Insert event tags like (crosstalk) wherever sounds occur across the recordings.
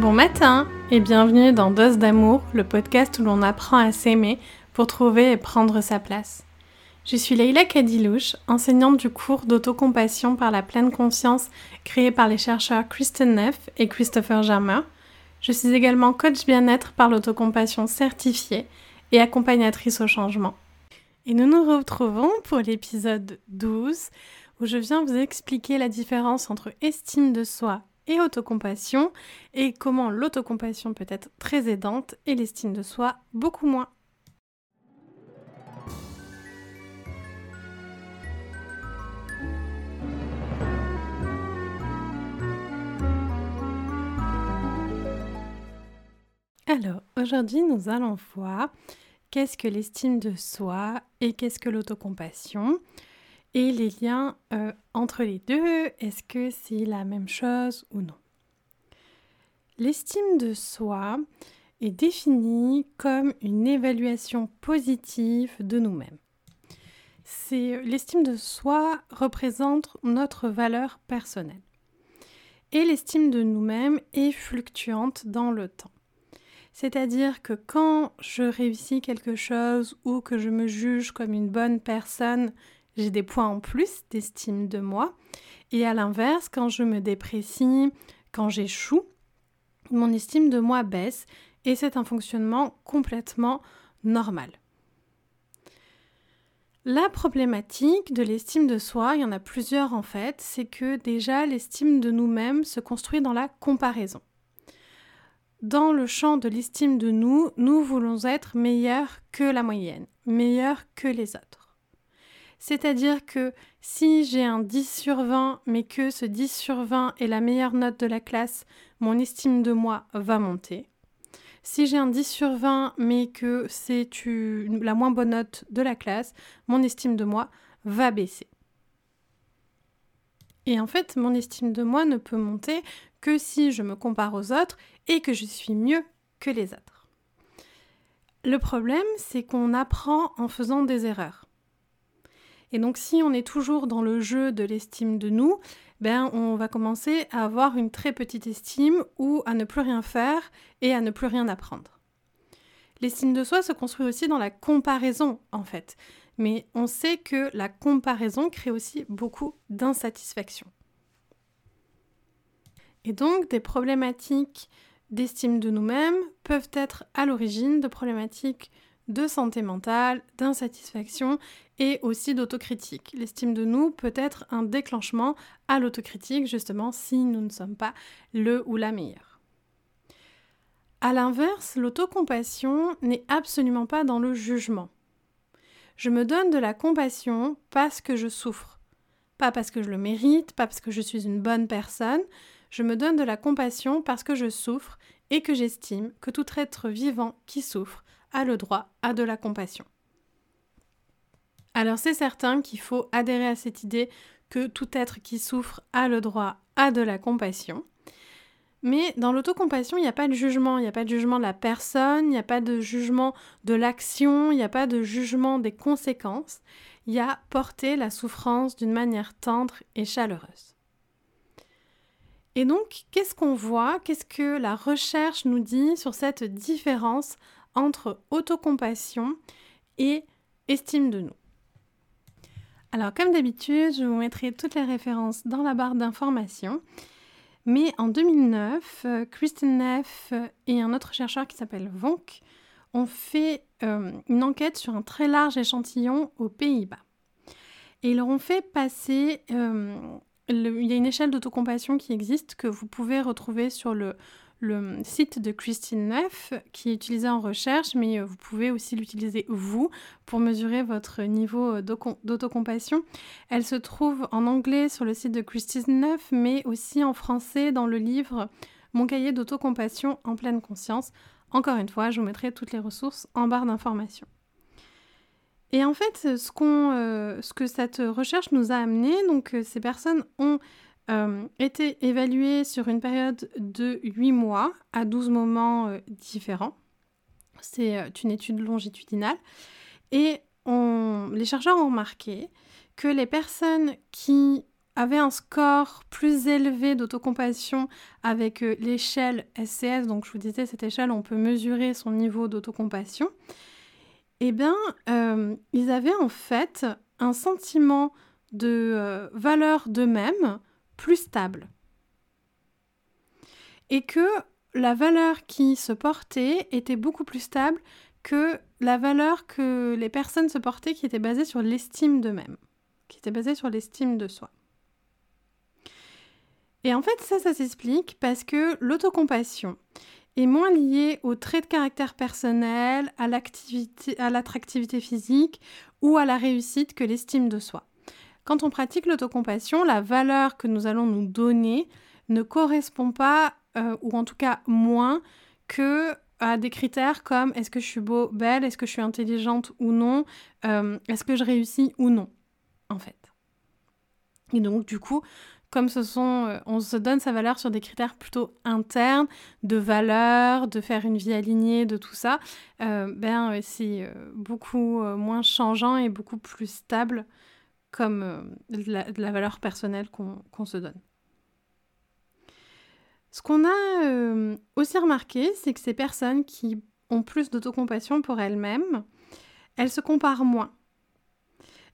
Bon matin et bienvenue dans Dose d'amour, le podcast où l'on apprend à s'aimer pour trouver et prendre sa place. Je suis Leila Kadilouche, enseignante du cours d'autocompassion par la pleine conscience créé par les chercheurs Kristen Neff et Christopher Germer. Je suis également coach bien-être par l'autocompassion certifiée et accompagnatrice au changement. Et nous nous retrouvons pour l'épisode 12 où je viens vous expliquer la différence entre estime de soi et autocompassion et comment l'autocompassion peut être très aidante et l'estime de soi beaucoup moins. Alors, aujourd'hui, nous allons voir qu'est-ce que l'estime de soi et qu'est-ce que l'autocompassion et les liens euh, entre les deux, est-ce que c'est la même chose ou non? L'estime de soi est définie comme une évaluation positive de nous-mêmes. C'est l'estime de soi représente notre valeur personnelle. Et l'estime de nous-mêmes est fluctuante dans le temps. C'est-à-dire que quand je réussis quelque chose ou que je me juge comme une bonne personne j'ai des points en plus d'estime de moi. Et à l'inverse, quand je me déprécie, quand j'échoue, mon estime de moi baisse et c'est un fonctionnement complètement normal. La problématique de l'estime de soi, il y en a plusieurs en fait, c'est que déjà l'estime de nous-mêmes se construit dans la comparaison. Dans le champ de l'estime de nous, nous voulons être meilleurs que la moyenne, meilleurs que les autres. C'est-à-dire que si j'ai un 10 sur 20, mais que ce 10 sur 20 est la meilleure note de la classe, mon estime de moi va monter. Si j'ai un 10 sur 20, mais que c'est la moins bonne note de la classe, mon estime de moi va baisser. Et en fait, mon estime de moi ne peut monter que si je me compare aux autres et que je suis mieux que les autres. Le problème, c'est qu'on apprend en faisant des erreurs. Et donc si on est toujours dans le jeu de l'estime de nous, ben on va commencer à avoir une très petite estime ou à ne plus rien faire et à ne plus rien apprendre. L'estime de soi se construit aussi dans la comparaison en fait, mais on sait que la comparaison crée aussi beaucoup d'insatisfaction. Et donc des problématiques d'estime de nous-mêmes peuvent être à l'origine de problématiques de santé mentale, d'insatisfaction et aussi d'autocritique. L'estime de nous peut être un déclenchement à l'autocritique, justement, si nous ne sommes pas le ou la meilleure. A l'inverse, l'autocompassion n'est absolument pas dans le jugement. Je me donne de la compassion parce que je souffre. Pas parce que je le mérite, pas parce que je suis une bonne personne. Je me donne de la compassion parce que je souffre et que j'estime que tout être vivant qui souffre a le droit à de la compassion. Alors c'est certain qu'il faut adhérer à cette idée que tout être qui souffre a le droit à de la compassion. Mais dans l'autocompassion, il n'y a pas de jugement, il n'y a pas de jugement de la personne, il n'y a pas de jugement de l'action, il n'y a pas de jugement des conséquences, il y a porter la souffrance d'une manière tendre et chaleureuse. Et donc, qu'est-ce qu'on voit? Qu'est-ce que la recherche nous dit sur cette différence entre autocompassion et estime de nous alors comme d'habitude, je vous mettrai toutes les références dans la barre d'informations. Mais en 2009, euh, Kristen Neff et un autre chercheur qui s'appelle Vonk ont fait euh, une enquête sur un très large échantillon aux Pays-Bas. Et ils leur ont fait passer... Euh, il y a une échelle d'autocompassion qui existe que vous pouvez retrouver sur le, le site de Christine Neff qui est utilisé en recherche, mais euh, vous pouvez aussi l'utiliser vous pour mesurer votre niveau euh, d'autocompassion. Elle se trouve en anglais sur le site de Christine Neff, mais aussi en français dans le livre Mon cahier d'autocompassion en pleine conscience. Encore une fois, je vous mettrai toutes les ressources en barre d'information. Et en fait, ce, euh, ce que cette recherche nous a amené, donc ces personnes ont euh, été sur une période de 8 mois à 12 moments euh, différents. C'est euh, une étude longitudinale. Et les chercheurs ont remarqué que les personnes qui avaient un score plus élevé d'autocompassion avec euh, l'échelle SCS, donc je vous disais cette échelle on peut mesurer son niveau d'autocompassion, eh bien ils avaient en fait un sentiment de valeur d'eux-mêmes plus stable. Et que la valeur qui se portait était beaucoup plus stable que la valeur que les personnes se portaient qui était basée sur l'estime d'eux-mêmes, qui était basée sur l'estime de soi. Et en fait, ça, ça s'explique parce que l'autocompassion est moins liée aux traits de caractère personnel, à l'attractivité physique ou à la réussite que l'estime de soi. Quand on pratique l'autocompassion, la valeur que nous allons nous donner ne correspond pas, euh, ou en tout cas moins, que à des critères comme est-ce que je suis beau, belle, est-ce que je suis intelligente ou non, euh, est-ce que je réussis ou non, en fait. Et donc, du coup, comme ce sont, euh, on se donne sa valeur sur des critères plutôt internes, de valeur, de faire une vie alignée, de tout ça, euh, ben c'est beaucoup moins changeant et beaucoup plus stable comme de la, valeur personnelle qu'on se donne. Ce qu'on a aussi remarqué, c'est que ces personnes qui ont plus d'autocompassion pour elles-mêmes, elles se comparent moins.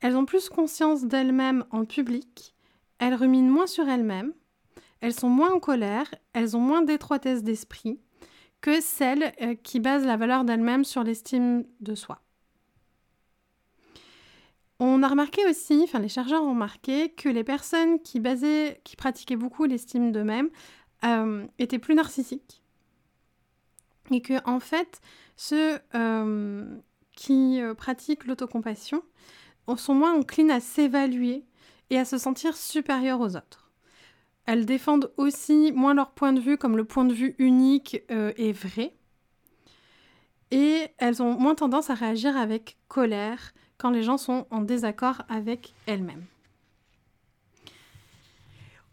Elles ont plus conscience d'elles-mêmes en public, elles ruminent moins sur elles-mêmes, elles sont moins en colère, elles ont moins d'étroitesse d'esprit que celles euh, qui basent la valeur d'elles-mêmes sur l'estime de soi. On a remarqué aussi, enfin les chercheurs ont remarqué que les personnes qui pratiquaient beaucoup l'estime d'eux-mêmes euh, étaient plus narcissiques. Et que en fait, ceux euh, qui pratiquent l'autocompassion sont moins enclines à s'évaluer et à se sentir supérieures aux autres. Elles défendent aussi moins leur point de vue comme le point de vue unique euh, et vrai. Et elles ont moins tendance à réagir avec colère quand les gens sont en désaccord avec elles-mêmes.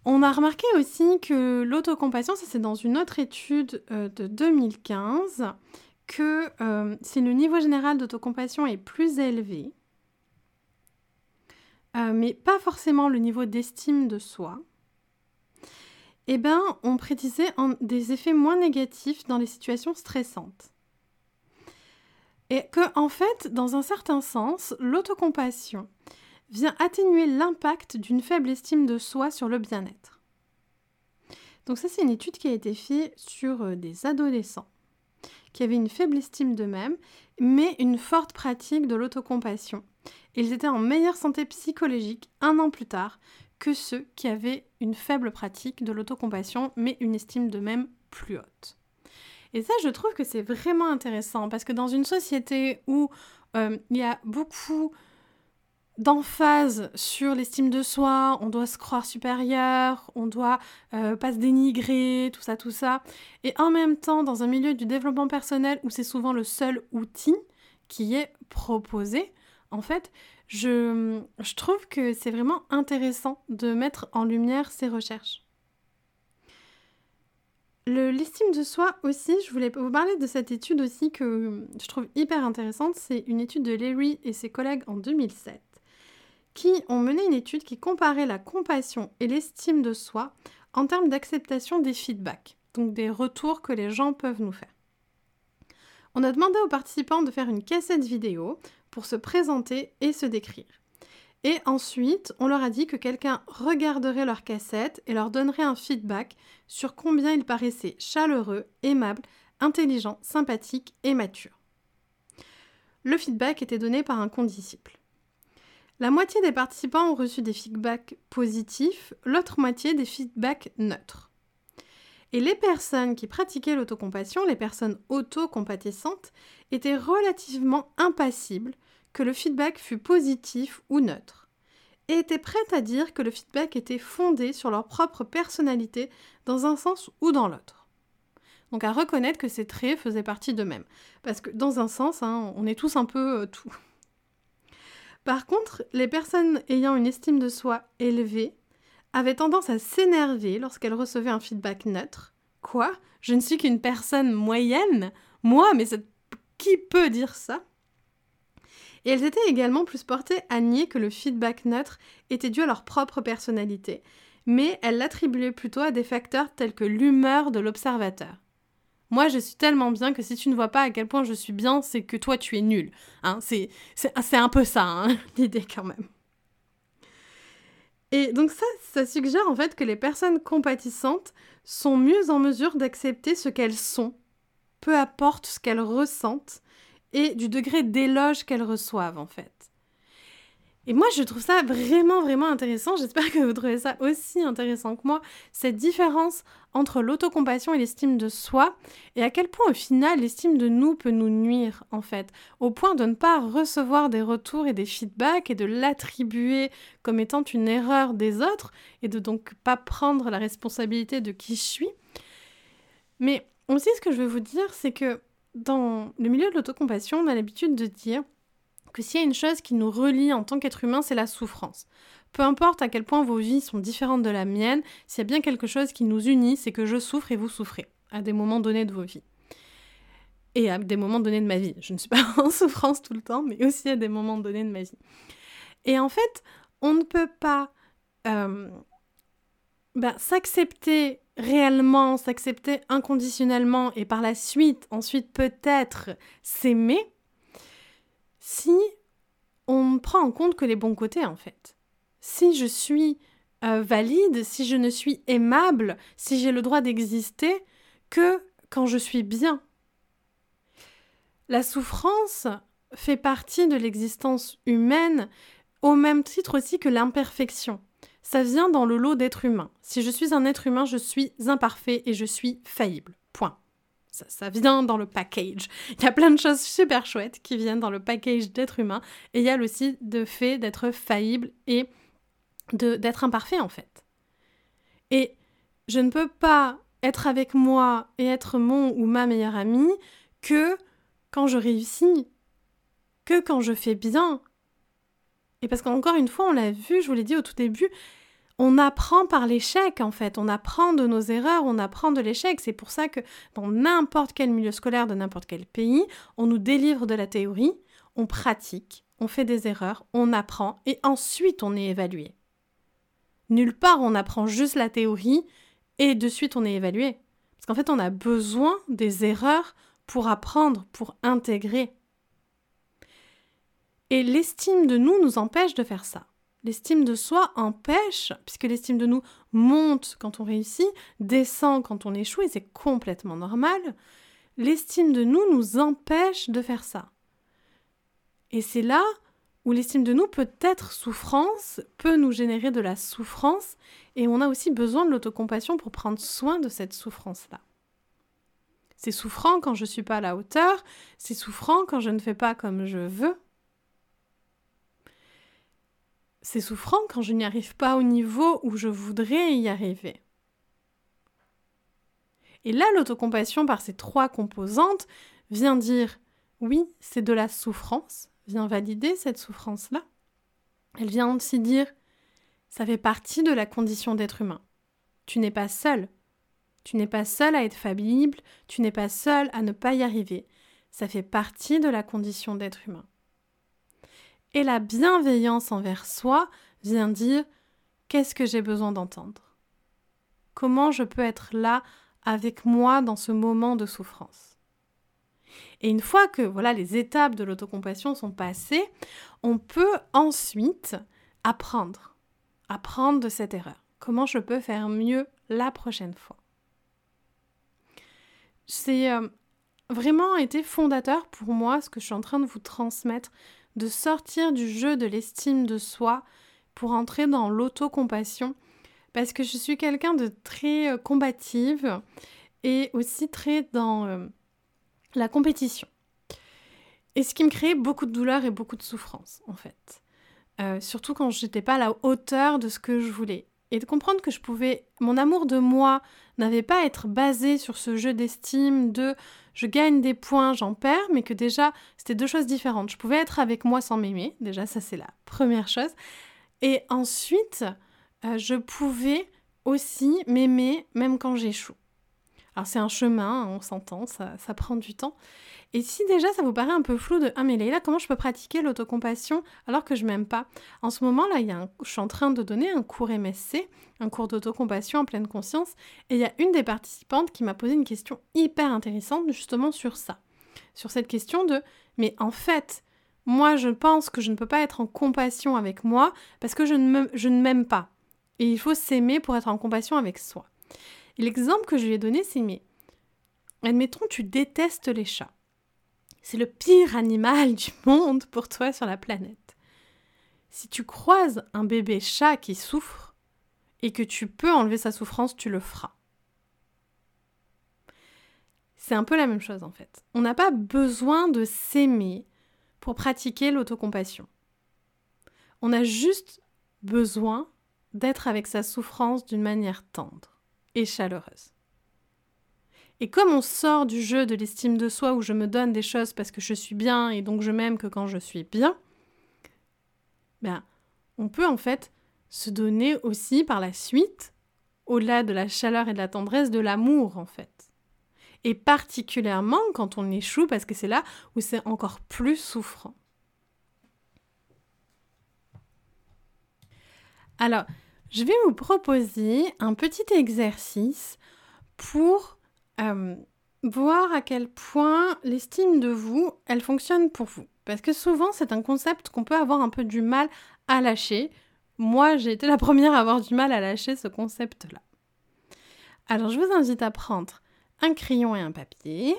On a remarqué aussi que l'autocompassion, ça c'est dans une autre étude euh, de 2015, que euh, si le niveau général d'autocompassion est plus élevé, euh, mais pas forcément le niveau d'estime de soi, eh ben, on prédisait des effets moins négatifs dans les situations stressantes. Et que, en fait, dans un certain sens, l'autocompassion vient atténuer l'impact d'une faible estime de soi sur le bien-être. Donc ça, c'est une étude qui a été faite sur euh, des adolescents qui avaient une faible estime d'eux-mêmes, mais une forte pratique de l'autocompassion ils étaient en meilleure santé psychologique un an plus tard que ceux qui avaient une faible pratique de l'autocompassion, mais une estime d'eux-mêmes plus haute. Et ça, je trouve que c'est vraiment intéressant, parce que dans une société où euh, il y a beaucoup d'emphase sur l'estime de soi, on doit se croire supérieur, on doit euh, pas se dénigrer, tout ça, tout ça. Et en même temps, dans un milieu du développement personnel où c'est souvent le seul outil qui est proposé, en fait, je, trouve que c'est vraiment intéressant de mettre en lumière ces recherches. L'estime de soi aussi, je voulais vous parler de cette étude aussi que je trouve hyper intéressante. C'est une étude de Larry et ses collègues en 2007 qui ont mené une étude qui comparait la compassion et l'estime de soi en termes d'acceptation des feedbacks, donc des retours que les gens peuvent nous faire. On a demandé aux participants de faire une cassette vidéo pour se présenter et se décrire. Et ensuite, on leur a dit que quelqu'un regarderait leur cassette et leur donnerait un feedback sur combien ils paraissaient chaleureux, aimables, intelligents, sympathiques et matures. Le feedback était donné par un condisciple. La moitié des participants ont reçu des feedbacks positifs, l'autre moitié des feedbacks neutres. Et les personnes qui pratiquaient l'autocompassion, les personnes autocompatissantes, étaient relativement impassibles que le feedback fût positif ou neutre, et étaient prêtes à dire que le feedback était fondé sur leur propre personnalité dans un sens ou dans l'autre. Donc à reconnaître que ces traits faisaient partie d'eux-mêmes. Parce que dans un sens, hein, on est tous un peu euh, tout. Par contre, les personnes ayant une estime de soi élevée avait tendance à s'énerver lorsqu'elle recevait un feedback neutre. Quoi? Je ne suis qu'une personne moyenne? Moi, mais qui peut dire ça? Et elles étaient également plus portées à nier que le feedback neutre était dû à leur propre personnalité, mais elles l'attribuaient plutôt à des facteurs tels que l'humeur de l'observateur. Moi, je suis tellement bien que si tu ne vois pas à quel point je suis bien, c'est que toi, tu es nul. Hein c'est, un peu ça, hein, (laughs) l'idée quand même. Et donc ça, ça suggère en fait que les personnes compatissantes sont mieux en mesure d'accepter ce qu'elles sont, peu importe ce qu'elles ressentent, et du degré d'éloge qu'elles reçoivent en fait. Et moi, je trouve ça vraiment, vraiment intéressant. J'espère que vous trouvez ça aussi intéressant que moi, cette différence entre l'autocompassion et l'estime de soi, et à quel point au final l'estime de nous peut nous nuire, en fait, au point de ne pas recevoir des retours et des feedbacks et de l'attribuer comme étant une erreur des autres, et de donc pas prendre la responsabilité de qui je suis. Mais aussi, ce que je veux vous dire, c'est que dans le milieu de l'autocompassion, on a l'habitude de dire que s'il y a une chose qui nous relie en tant qu'être humain, c'est la souffrance. Peu importe à quel point vos vies sont différentes de la mienne, s'il y a bien quelque chose qui nous unit, c'est que je souffre et vous souffrez, à des moments donnés de vos vies. Et à des moments donnés de ma vie. Je ne suis pas (laughs) en souffrance tout le temps, mais aussi à des moments donnés de ma vie. Et en fait, on ne peut pas euh, ben, s'accepter réellement, s'accepter inconditionnellement et par la suite, ensuite peut-être s'aimer si on prend en compte que les bons côtés en fait. Si je suis euh, valide, si je ne suis aimable, si j'ai le droit d'exister que quand je suis bien. La souffrance fait partie de l'existence humaine au même titre aussi que l'imperfection. Ça vient dans le lot d'être humain. Si je suis un être humain, je suis imparfait et je suis faillible. Point ça, vient dans le package. Il y a plein de choses super chouettes qui viennent dans le package d'être humain. Et il y a aussi le fait d'être faillible et d'être imparfait en fait. Et je ne peux pas être avec moi et être mon ou ma meilleure amie que quand je réussis, que quand je fais bien. Et parce qu'encore une fois, on l'a vu, je vous l'ai dit au tout début, on apprend par l'échec en fait, on apprend de nos erreurs, on apprend de l'échec. C'est pour ça que dans n'importe quel milieu scolaire de n'importe quel pays, on nous délivre de la théorie, on pratique, on fait des erreurs, on apprend et ensuite on est évalué. Nulle part on apprend juste la théorie et de suite on est évalué. Parce qu'en fait on a besoin des erreurs pour apprendre, pour intégrer. Et l'estime de nous nous empêche de faire ça. L'estime de soi empêche, puisque l'estime de nous monte quand on réussit, descend quand on échoue, et c'est complètement normal, l'estime de nous nous empêche de faire ça. Et c'est là où l'estime de nous peut être souffrance, peut nous générer de la souffrance, et on a aussi besoin de l'autocompassion pour prendre soin de cette souffrance-là. C'est souffrant quand je ne suis pas à la hauteur, c'est souffrant quand je ne fais pas comme je veux, c'est souffrant quand je n'y arrive pas au niveau où je voudrais y arriver. Et là, l'autocompassion, par ses trois composantes, vient dire oui, c'est de la souffrance, vient valider cette souffrance-là. Elle vient aussi dire ça fait partie de la condition d'être humain. Tu n'es pas seul. Tu n'es pas seul à être faillible, tu n'es pas seul à ne pas y arriver. Ça fait partie de la condition d'être humain. Et la bienveillance envers soi vient dire qu'est-ce que j'ai besoin d'entendre? Comment je peux être là avec moi dans ce moment de souffrance? Et une fois que voilà les étapes de l'autocompassion sont passées, on peut ensuite apprendre, apprendre de cette erreur. Comment je peux faire mieux la prochaine fois? C'est euh, vraiment été fondateur pour moi ce que je suis en train de vous transmettre de sortir du jeu de l'estime de soi pour entrer dans l'autocompassion parce que je suis quelqu'un de très euh, combative et aussi très dans euh, la compétition. Et ce qui me créait beaucoup de douleur et beaucoup de souffrance en fait. Euh, surtout quand je n'étais pas à la hauteur de ce que je voulais. Et de comprendre que je pouvais, mon amour de moi n'avait pas à être basé sur ce jeu d'estime de je gagne des points, j'en perds, mais que déjà, c'était deux choses différentes. Je pouvais être avec moi sans m'aimer, déjà, ça c'est la première chose. Et ensuite, euh, je pouvais aussi m'aimer même quand j'échoue. Alors c'est un chemin, hein, on s'entend, ça, ça, prend du temps. Et si déjà ça vous paraît un peu flou de Ah mais Leïla, comment je peux pratiquer l'autocompassion alors que je m'aime pas? En ce moment là, je suis en train de donner un cours MSC, un cours d'autocompassion en pleine conscience, et il y a une des participantes qui m'a posé une question hyper intéressante justement sur ça. Sur cette question de Mais en fait, moi je pense que je ne peux pas être en compassion avec moi parce que je ne m'aime pas. Et il faut s'aimer pour être en compassion avec soi. L'exemple que je lui ai donné, c'est mais admettons tu détestes les chats. C'est le pire animal (laughs) du monde pour toi sur la planète. Si tu croises un bébé chat qui souffre et que tu peux enlever sa souffrance, tu le feras. C'est un peu la même chose en fait. On n'a pas besoin de s'aimer pour pratiquer l'autocompassion. On a juste besoin d'être avec sa souffrance d'une manière tendre et chaleureuse. Et comme on sort du jeu de l'estime de soi où je me donne des choses parce que je suis bien et donc je m'aime que quand je suis bien, ben, on peut en fait se donner aussi par la suite, au-delà de la chaleur et de la tendresse, de l'amour en fait. Et particulièrement quand on échoue parce que c'est là où c'est encore plus souffrant. Alors, je vais vous proposer un petit exercice pour euh, voir à quel point l'estime de vous, elle fonctionne pour vous. Parce que souvent, c'est un concept qu'on peut avoir un peu du mal à lâcher. Moi, j'ai été la première à avoir du mal à lâcher ce concept-là. Alors, je vous invite à prendre un crayon et un papier,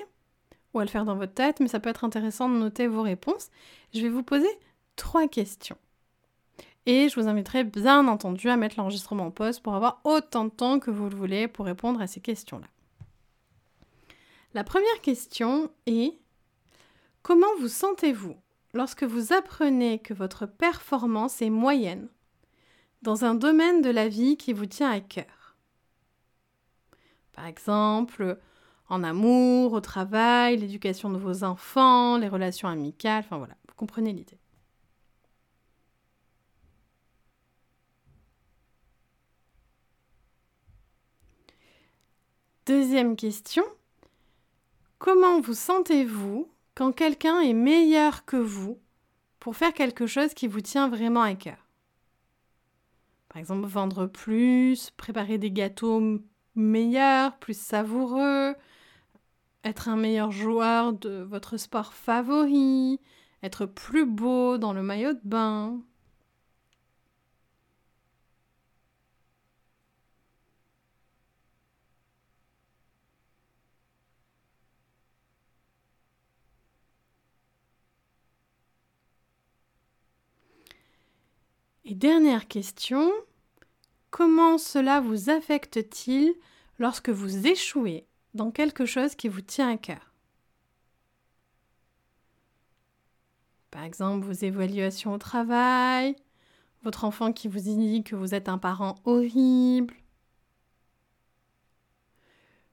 ou à le faire dans votre tête, mais ça peut être intéressant de noter vos réponses. Je vais vous poser trois questions. Et je vous inviterai bien entendu à mettre l'enregistrement en pause pour avoir autant de temps que vous le voulez pour répondre à ces questions-là. La première question est Comment vous sentez-vous lorsque vous apprenez que votre performance est moyenne dans un domaine de la vie qui vous tient à cœur? Par exemple, en amour, au travail, l'éducation de vos enfants, les relations amicales, enfin voilà, vous comprenez l'idée. Deuxième question. Comment vous sentez-vous quand quelqu'un est meilleur que vous pour faire quelque chose qui vous tient vraiment à cœur? Par exemple, vendre plus, préparer des gâteaux meilleurs, plus savoureux, être un meilleur joueur de votre sport favori, être plus beau dans le maillot de bain. Dernière question, comment cela vous affecte-t-il lorsque vous échouez dans quelque chose qui vous tient à cœur? Par exemple, vos évaluations au travail, votre enfant qui vous dit que vous êtes un parent horrible,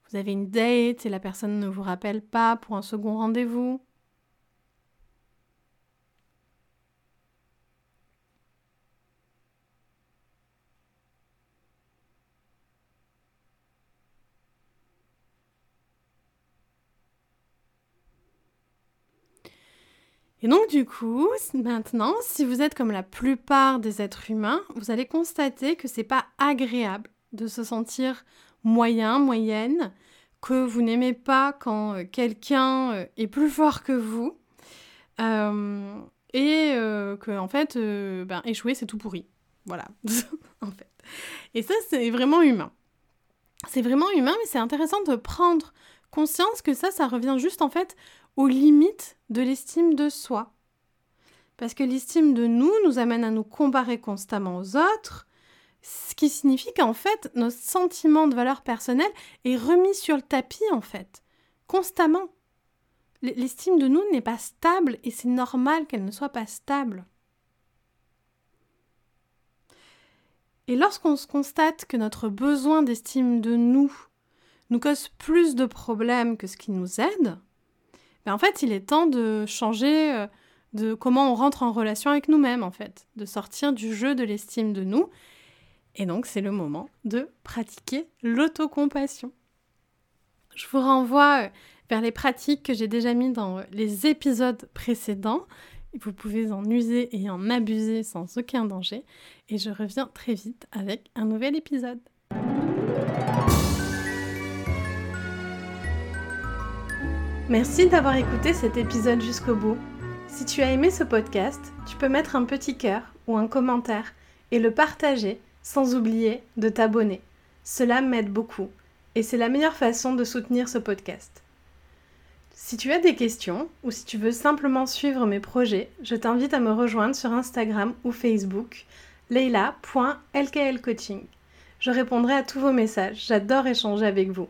vous avez une date et la personne ne vous rappelle pas pour un second rendez-vous. Et donc du coup, maintenant, si vous êtes comme la plupart des êtres humains, vous allez constater que c'est pas agréable de se sentir moyen, moyenne, que vous n'aimez pas quand euh, quelqu'un euh, est plus fort que vous, euh, et que en fait, ben, échouer c'est tout pourri. Voilà, (laughs) en fait. Et ça, c'est vraiment humain. C'est vraiment humain, mais c'est intéressant de prendre conscience que ça, ça revient juste en fait aux limites de l'estime de soi. Parce que l'estime de nous nous amène à nous comparer constamment aux autres, ce qui signifie qu'en fait, nos sentiments de valeur personnelle est remis sur le tapis, en fait, constamment. L'estime de nous n'est pas stable et c'est normal qu'elle ne soit pas stable. Et lorsqu'on se constate que notre besoin d'estime de nous nous cause plus de problèmes que ce qui nous aide, en fait, il est temps de changer euh, de comment on rentre en relation avec nous-mêmes, en fait, de sortir du jeu de l'estime de nous. Et donc, c'est le moment de pratiquer l'autocompassion. Je vous renvoie euh, vers les pratiques que j'ai déjà mis dans les épisodes précédents. Vous pouvez en user et en abuser sans aucun danger. Et je reviens très vite avec un nouvel épisode. Merci d'avoir écouté cet épisode jusqu'au bout. Si tu as aimé ce podcast, tu peux mettre un petit cœur ou un commentaire et le partager sans oublier de t'abonner. Cela m'aide beaucoup et c'est la meilleure façon de soutenir ce podcast. Si tu as des questions ou si tu veux simplement suivre mes projets, je t'invite à me rejoindre sur Instagram ou Facebook leila.lklcoaching. Je répondrai à tous vos messages, j'adore échanger avec vous.